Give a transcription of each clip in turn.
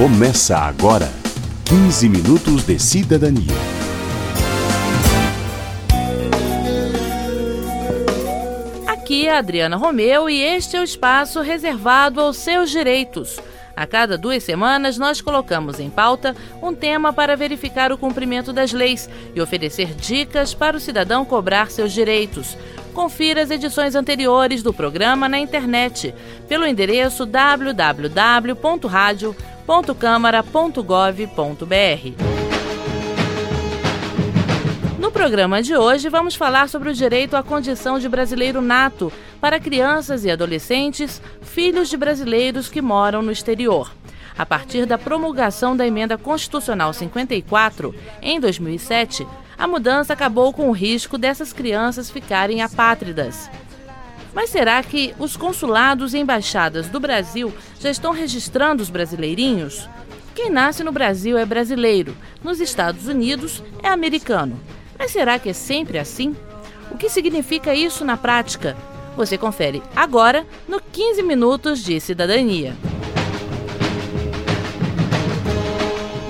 Começa agora 15 minutos de cidadania. Aqui é a Adriana Romeu e este é o espaço reservado aos seus direitos. A cada duas semanas, nós colocamos em pauta um tema para verificar o cumprimento das leis e oferecer dicas para o cidadão cobrar seus direitos. Confira as edições anteriores do programa na internet pelo endereço www.radio.câmara.gov.br. No programa de hoje, vamos falar sobre o direito à condição de brasileiro nato para crianças e adolescentes, filhos de brasileiros que moram no exterior. A partir da promulgação da Emenda Constitucional 54, em 2007, a mudança acabou com o risco dessas crianças ficarem apátridas. Mas será que os consulados e embaixadas do Brasil já estão registrando os brasileirinhos? Quem nasce no Brasil é brasileiro, nos Estados Unidos é americano. Mas será que é sempre assim? O que significa isso na prática? Você confere agora no 15 Minutos de Cidadania.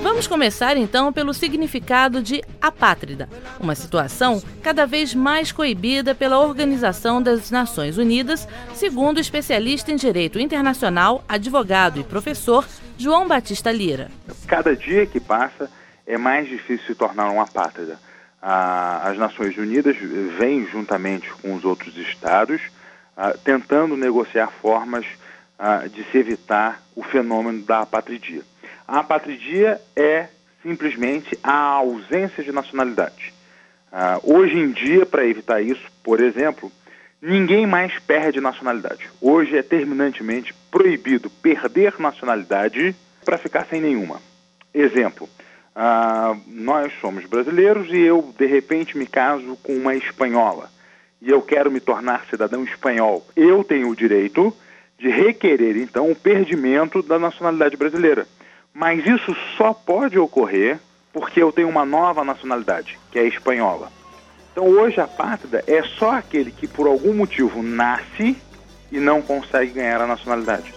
Vamos começar então pelo significado de apátrida, uma situação cada vez mais coibida pela Organização das Nações Unidas, segundo o especialista em direito internacional, advogado e professor João Batista Lira. Cada dia que passa é mais difícil se tornar um apátrida. As Nações Unidas vêm juntamente com os outros estados tentando negociar formas de se evitar o fenômeno da apatridia. A apatridia é simplesmente a ausência de nacionalidade. Hoje em dia, para evitar isso, por exemplo, ninguém mais perde nacionalidade. Hoje é terminantemente proibido perder nacionalidade para ficar sem nenhuma. Exemplo, uh, nós somos brasileiros e eu, de repente, me caso com uma espanhola e eu quero me tornar cidadão espanhol. Eu tenho o direito de requerer, então, o perdimento da nacionalidade brasileira. Mas isso só pode ocorrer porque eu tenho uma nova nacionalidade, que é a espanhola. Então hoje a pátria é só aquele que por algum motivo nasce e não consegue ganhar a nacionalidade.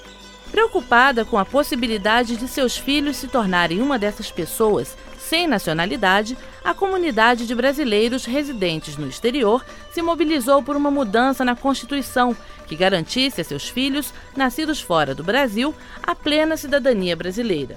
Preocupada com a possibilidade de seus filhos se tornarem uma dessas pessoas sem nacionalidade, a comunidade de brasileiros residentes no exterior se mobilizou por uma mudança na Constituição que garantisse a seus filhos, nascidos fora do Brasil, a plena cidadania brasileira.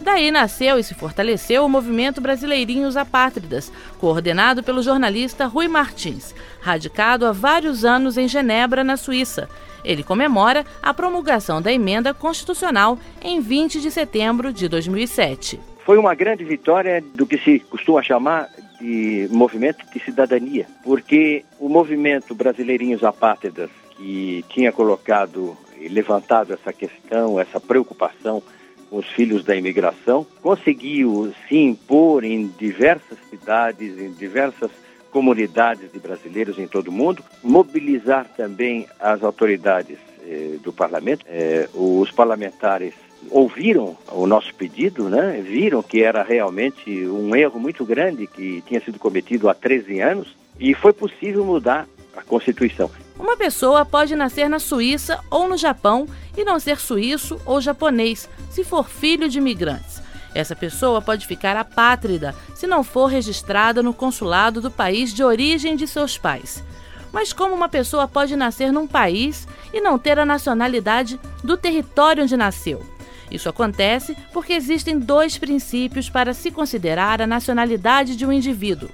Daí nasceu e se fortaleceu o movimento Brasileirinhos Apátridas, coordenado pelo jornalista Rui Martins, radicado há vários anos em Genebra, na Suíça. Ele comemora a promulgação da emenda constitucional em 20 de setembro de 2007. Foi uma grande vitória do que se costuma chamar de movimento de cidadania, porque o movimento Brasileirinhos Apátridas, que tinha colocado e levantado essa questão, essa preocupação com os filhos da imigração, conseguiu se impor em diversas cidades, em diversas comunidades de brasileiros em todo o mundo, mobilizar também as autoridades eh, do parlamento, eh, os parlamentares ouviram o nosso pedido, né? viram que era realmente um erro muito grande que tinha sido cometido há 13 anos e foi possível mudar a Constituição. Uma pessoa pode nascer na Suíça ou no Japão e não ser suíço ou japonês, se for filho de imigrantes. Essa pessoa pode ficar apátrida se não for registrada no consulado do país de origem de seus pais. Mas como uma pessoa pode nascer num país e não ter a nacionalidade do território onde nasceu? Isso acontece porque existem dois princípios para se considerar a nacionalidade de um indivíduo: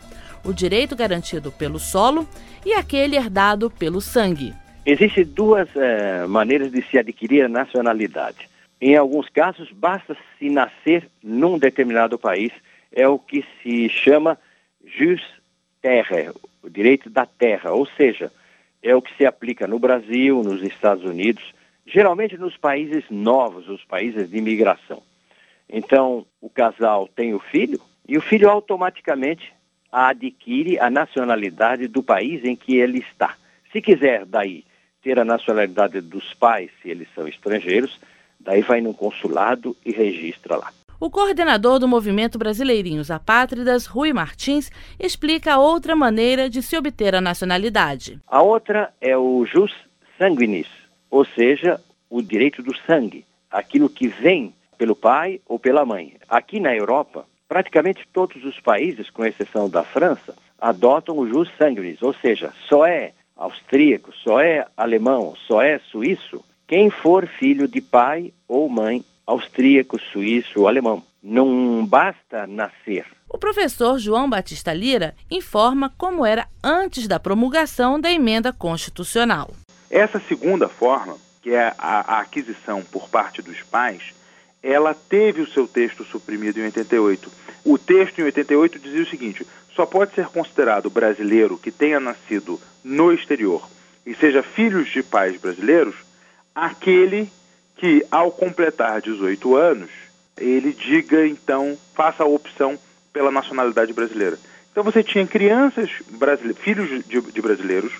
o direito garantido pelo solo e aquele herdado pelo sangue. Existem duas é, maneiras de se adquirir a nacionalidade. Em alguns casos, basta se nascer num determinado país, é o que se chama jus terra, o direito da terra, ou seja, é o que se aplica no Brasil, nos Estados Unidos, geralmente nos países novos, os países de imigração. Então, o casal tem o filho e o filho automaticamente adquire a nacionalidade do país em que ele está. Se quiser daí ter a nacionalidade dos pais, se eles são estrangeiros, daí vai no consulado e registra lá. O coordenador do movimento Brasileirinhos Apátridas, Rui Martins, explica outra maneira de se obter a nacionalidade. A outra é o jus sanguinis, ou seja, o direito do sangue, aquilo que vem pelo pai ou pela mãe. Aqui na Europa, praticamente todos os países, com exceção da França, adotam o jus sanguinis, ou seja, só é austríaco, só é alemão, só é suíço quem for filho de pai ou mãe austríaco, suíço ou alemão. Não basta nascer. O professor João Batista Lira informa como era antes da promulgação da emenda constitucional. Essa segunda forma, que é a, a aquisição por parte dos pais, ela teve o seu texto suprimido em 88. O texto em 88 dizia o seguinte: só pode ser considerado brasileiro que tenha nascido no exterior e seja filho de pais brasileiros aquele que, ao completar 18 anos, ele diga, então, faça a opção pela nacionalidade brasileira. Então você tinha crianças, filhos de, de brasileiros,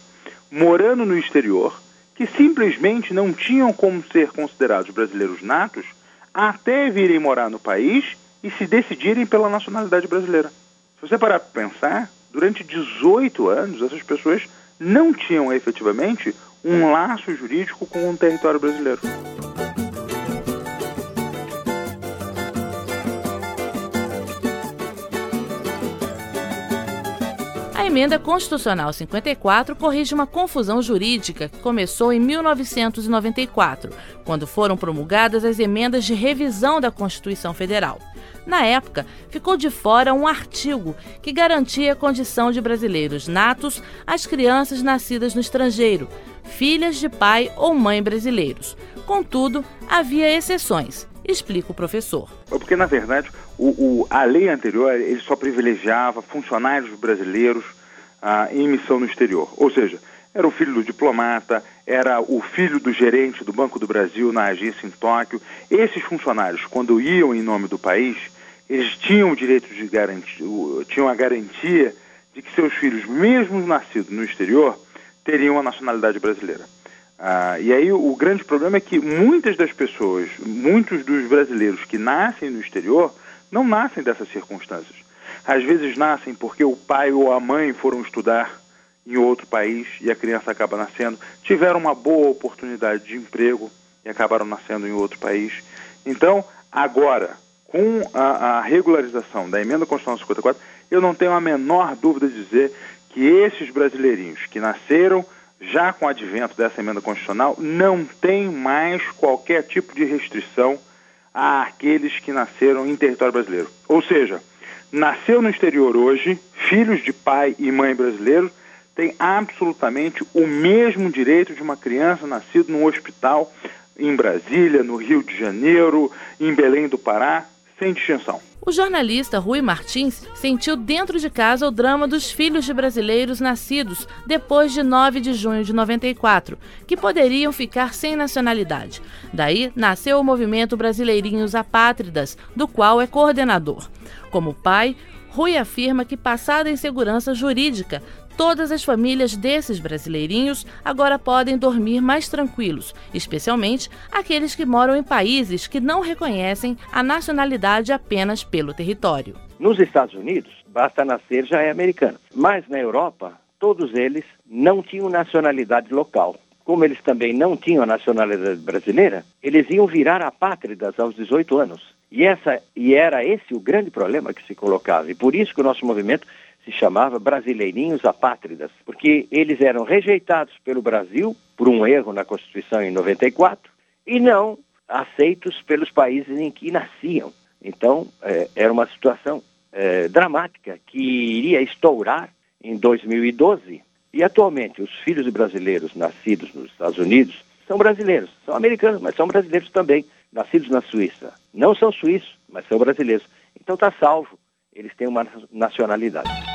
morando no exterior, que simplesmente não tinham como ser considerados brasileiros natos até virem morar no país e se decidirem pela nacionalidade brasileira. Se você parar para pensar, durante 18 anos essas pessoas não tinham efetivamente um laço jurídico com o território brasileiro. A emenda constitucional 54 corrige uma confusão jurídica que começou em 1994, quando foram promulgadas as emendas de revisão da Constituição Federal. Na época, ficou de fora um artigo que garantia a condição de brasileiros natos às crianças nascidas no estrangeiro, filhas de pai ou mãe brasileiros. Contudo, havia exceções, explica o professor. Porque, na verdade, o, o, a lei anterior ele só privilegiava funcionários brasileiros ah, em missão no exterior. Ou seja, era o filho do diplomata, era o filho do gerente do Banco do Brasil na agência em Tóquio. Esses funcionários, quando iam em nome do país, eles tinham o direito de garantir, tinham a garantia de que seus filhos, mesmo nascidos no exterior, teriam a nacionalidade brasileira. Ah, e aí o grande problema é que muitas das pessoas, muitos dos brasileiros que nascem no exterior, não nascem dessas circunstâncias. Às vezes nascem porque o pai ou a mãe foram estudar em outro país e a criança acaba nascendo, tiveram uma boa oportunidade de emprego e acabaram nascendo em outro país. Então, agora, com a, a regularização da emenda constitucional 54, eu não tenho a menor dúvida de dizer que esses brasileirinhos que nasceram já com o advento dessa emenda constitucional não têm mais qualquer tipo de restrição àqueles que nasceram em território brasileiro. Ou seja, nasceu no exterior hoje, filhos de pai e mãe brasileiros, têm absolutamente o mesmo direito de uma criança nascida num hospital em Brasília, no Rio de Janeiro, em Belém do Pará, sem distinção. O jornalista Rui Martins sentiu dentro de casa o drama dos filhos de brasileiros nascidos depois de 9 de junho de 94, que poderiam ficar sem nacionalidade. Daí nasceu o movimento Brasileirinhos Apátridas, do qual é coordenador. Como pai, Rui afirma que, passada a insegurança jurídica, Todas as famílias desses brasileirinhos agora podem dormir mais tranquilos, especialmente aqueles que moram em países que não reconhecem a nacionalidade apenas pelo território. Nos Estados Unidos, basta nascer já é americano. Mas na Europa, todos eles não tinham nacionalidade local. Como eles também não tinham a nacionalidade brasileira, eles iam virar apátridas aos 18 anos. E, essa, e era esse o grande problema que se colocava. E por isso que o nosso movimento se chamava Brasileirinhos Apátridas, porque eles eram rejeitados pelo Brasil por um erro na Constituição em 94 e não aceitos pelos países em que nasciam. Então, é, era uma situação é, dramática que iria estourar em 2012. E atualmente, os filhos de brasileiros nascidos nos Estados Unidos são brasileiros, são americanos, mas são brasileiros também, nascidos na Suíça. Não são suíços, mas são brasileiros. Então está salvo, eles têm uma nacionalidade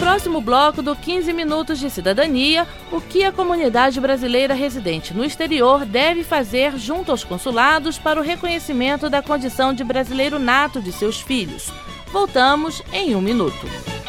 próximo bloco do 15 Minutos de Cidadania, o que a comunidade brasileira residente no exterior deve fazer junto aos consulados para o reconhecimento da condição de brasileiro nato de seus filhos. Voltamos em um minuto.